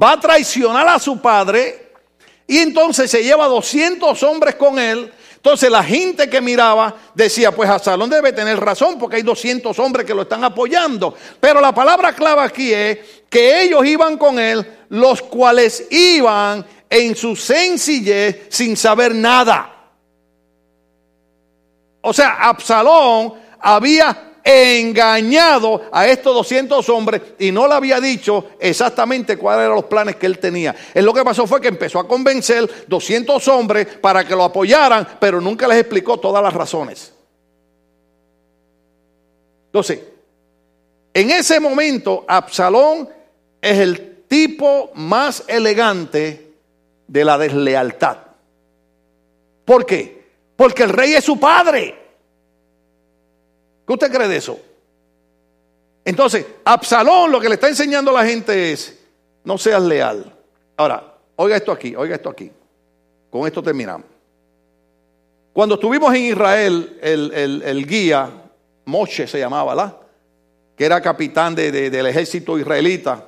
va a traicionar a su padre y entonces se lleva 200 hombres con él. Entonces la gente que miraba decía, pues Absalón debe tener razón porque hay 200 hombres que lo están apoyando. Pero la palabra clave aquí es que ellos iban con él, los cuales iban en su sencillez sin saber nada. O sea, Absalón había engañado a estos 200 hombres y no le había dicho exactamente cuáles eran los planes que él tenía. Él lo que pasó fue que empezó a convencer 200 hombres para que lo apoyaran, pero nunca les explicó todas las razones. Entonces, en ese momento, Absalón es el tipo más elegante de la deslealtad. ¿Por qué? Porque el rey es su padre. ¿Qué usted cree de eso? Entonces, Absalón lo que le está enseñando a la gente es, no seas leal. Ahora, oiga esto aquí, oiga esto aquí. Con esto terminamos. Cuando estuvimos en Israel, el, guía, Moshe se llamaba, ¿verdad? Que era capitán del ejército israelita.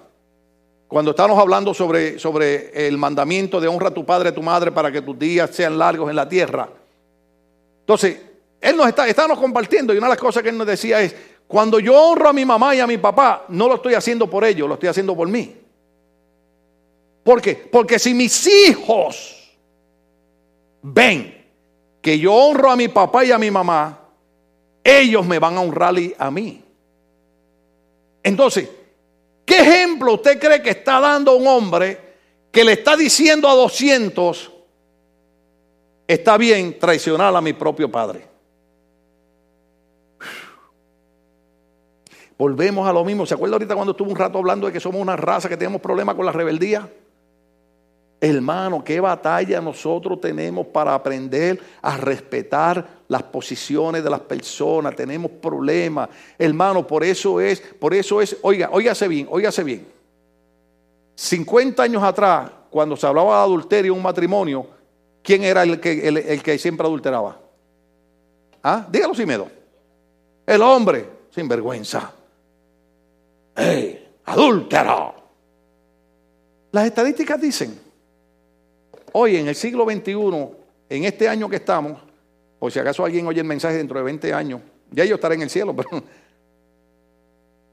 Cuando estábamos hablando sobre, sobre el mandamiento de honra a tu padre y a tu madre para que tus días sean largos en la tierra. Entonces, él nos está, estábamos compartiendo y una de las cosas que él nos decía es, cuando yo honro a mi mamá y a mi papá, no lo estoy haciendo por ellos, lo estoy haciendo por mí. ¿Por qué? Porque si mis hijos ven que yo honro a mi papá y a mi mamá, ellos me van a honrar a mí. Entonces, ¿qué ejemplo usted cree que está dando un hombre que le está diciendo a 200, está bien traicionar a mi propio padre? Volvemos a lo mismo. ¿Se acuerda ahorita cuando estuvo un rato hablando de que somos una raza que tenemos problemas con la rebeldía? Hermano, qué batalla nosotros tenemos para aprender a respetar las posiciones de las personas. Tenemos problemas. Hermano, por eso es, por eso es, oiga, óigase bien, óigase bien. 50 años atrás, cuando se hablaba de adulterio en un matrimonio, ¿quién era el que, el, que siempre adulteraba? ¿Ah? Dígalo sin miedo. El hombre, sin vergüenza. ¡Ey! ¡Adúltero! Las estadísticas dicen, hoy en el siglo XXI, en este año que estamos, por si acaso alguien oye el mensaje dentro de 20 años, ya yo estaré en el cielo, pero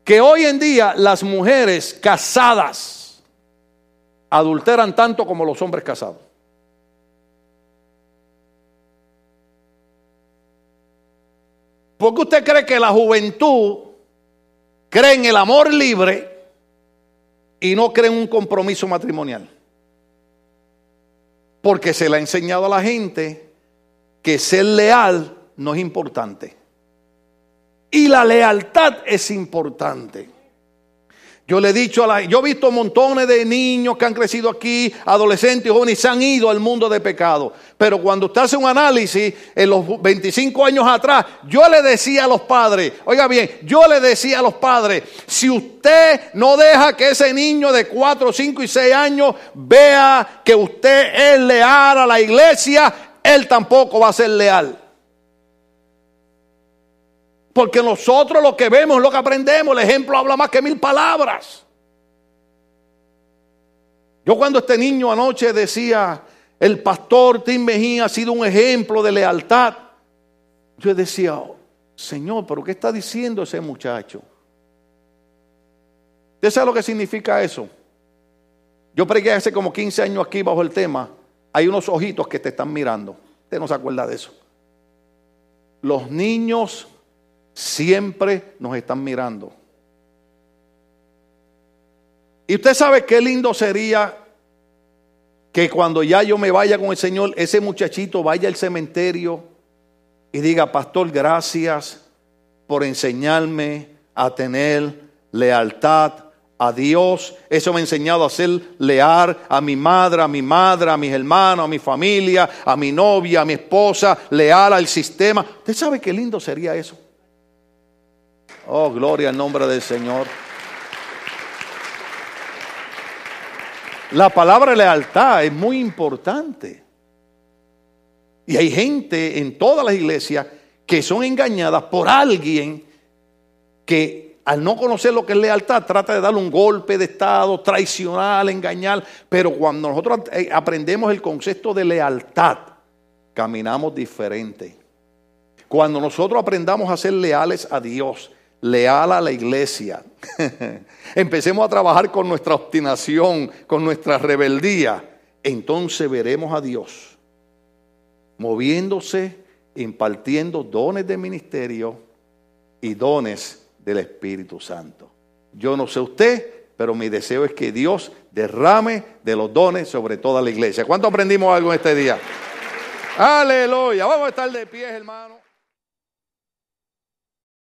que hoy en día las mujeres casadas adulteran tanto como los hombres casados. ¿Por qué usted cree que la juventud creen el amor libre y no creen un compromiso matrimonial. Porque se le ha enseñado a la gente que ser leal no es importante. Y la lealtad es importante. Yo le he dicho a la yo he visto montones de niños que han crecido aquí, adolescentes jóvenes, se han ido al mundo de pecado. Pero cuando usted hace un análisis, en los 25 años atrás, yo le decía a los padres, oiga bien, yo le decía a los padres, si usted no deja que ese niño de 4, 5 y 6 años vea que usted es leal a la iglesia, él tampoco va a ser leal. Porque nosotros lo que vemos lo que aprendemos. El ejemplo habla más que mil palabras. Yo cuando este niño anoche decía, el pastor Tim Mejía ha sido un ejemplo de lealtad, yo decía, Señor, pero ¿qué está diciendo ese muchacho? ¿Usted sabe lo que significa eso? Yo pregué hace como 15 años aquí bajo el tema. Hay unos ojitos que te están mirando. Usted no se acuerda de eso. Los niños siempre nos están mirando. Y usted sabe qué lindo sería que cuando ya yo me vaya con el Señor, ese muchachito vaya al cementerio y diga, pastor, gracias por enseñarme a tener lealtad a Dios. Eso me ha enseñado a ser leal a mi madre, a mi madre, a mis hermanos, a mi familia, a mi novia, a mi esposa, leal al sistema. ¿Usted sabe qué lindo sería eso? Oh, gloria al nombre del Señor. La palabra lealtad es muy importante. Y hay gente en todas las iglesias que son engañadas por alguien que al no conocer lo que es lealtad trata de darle un golpe de estado, traicionar, engañar. Pero cuando nosotros eh, aprendemos el concepto de lealtad, caminamos diferente. Cuando nosotros aprendamos a ser leales a Dios, leal a la iglesia. Empecemos a trabajar con nuestra obstinación, con nuestra rebeldía. Entonces veremos a Dios moviéndose, impartiendo dones de ministerio y dones del Espíritu Santo. Yo no sé usted, pero mi deseo es que Dios derrame de los dones sobre toda la iglesia. ¿Cuánto aprendimos algo en este día? Aleluya. Vamos a estar de pie, hermano.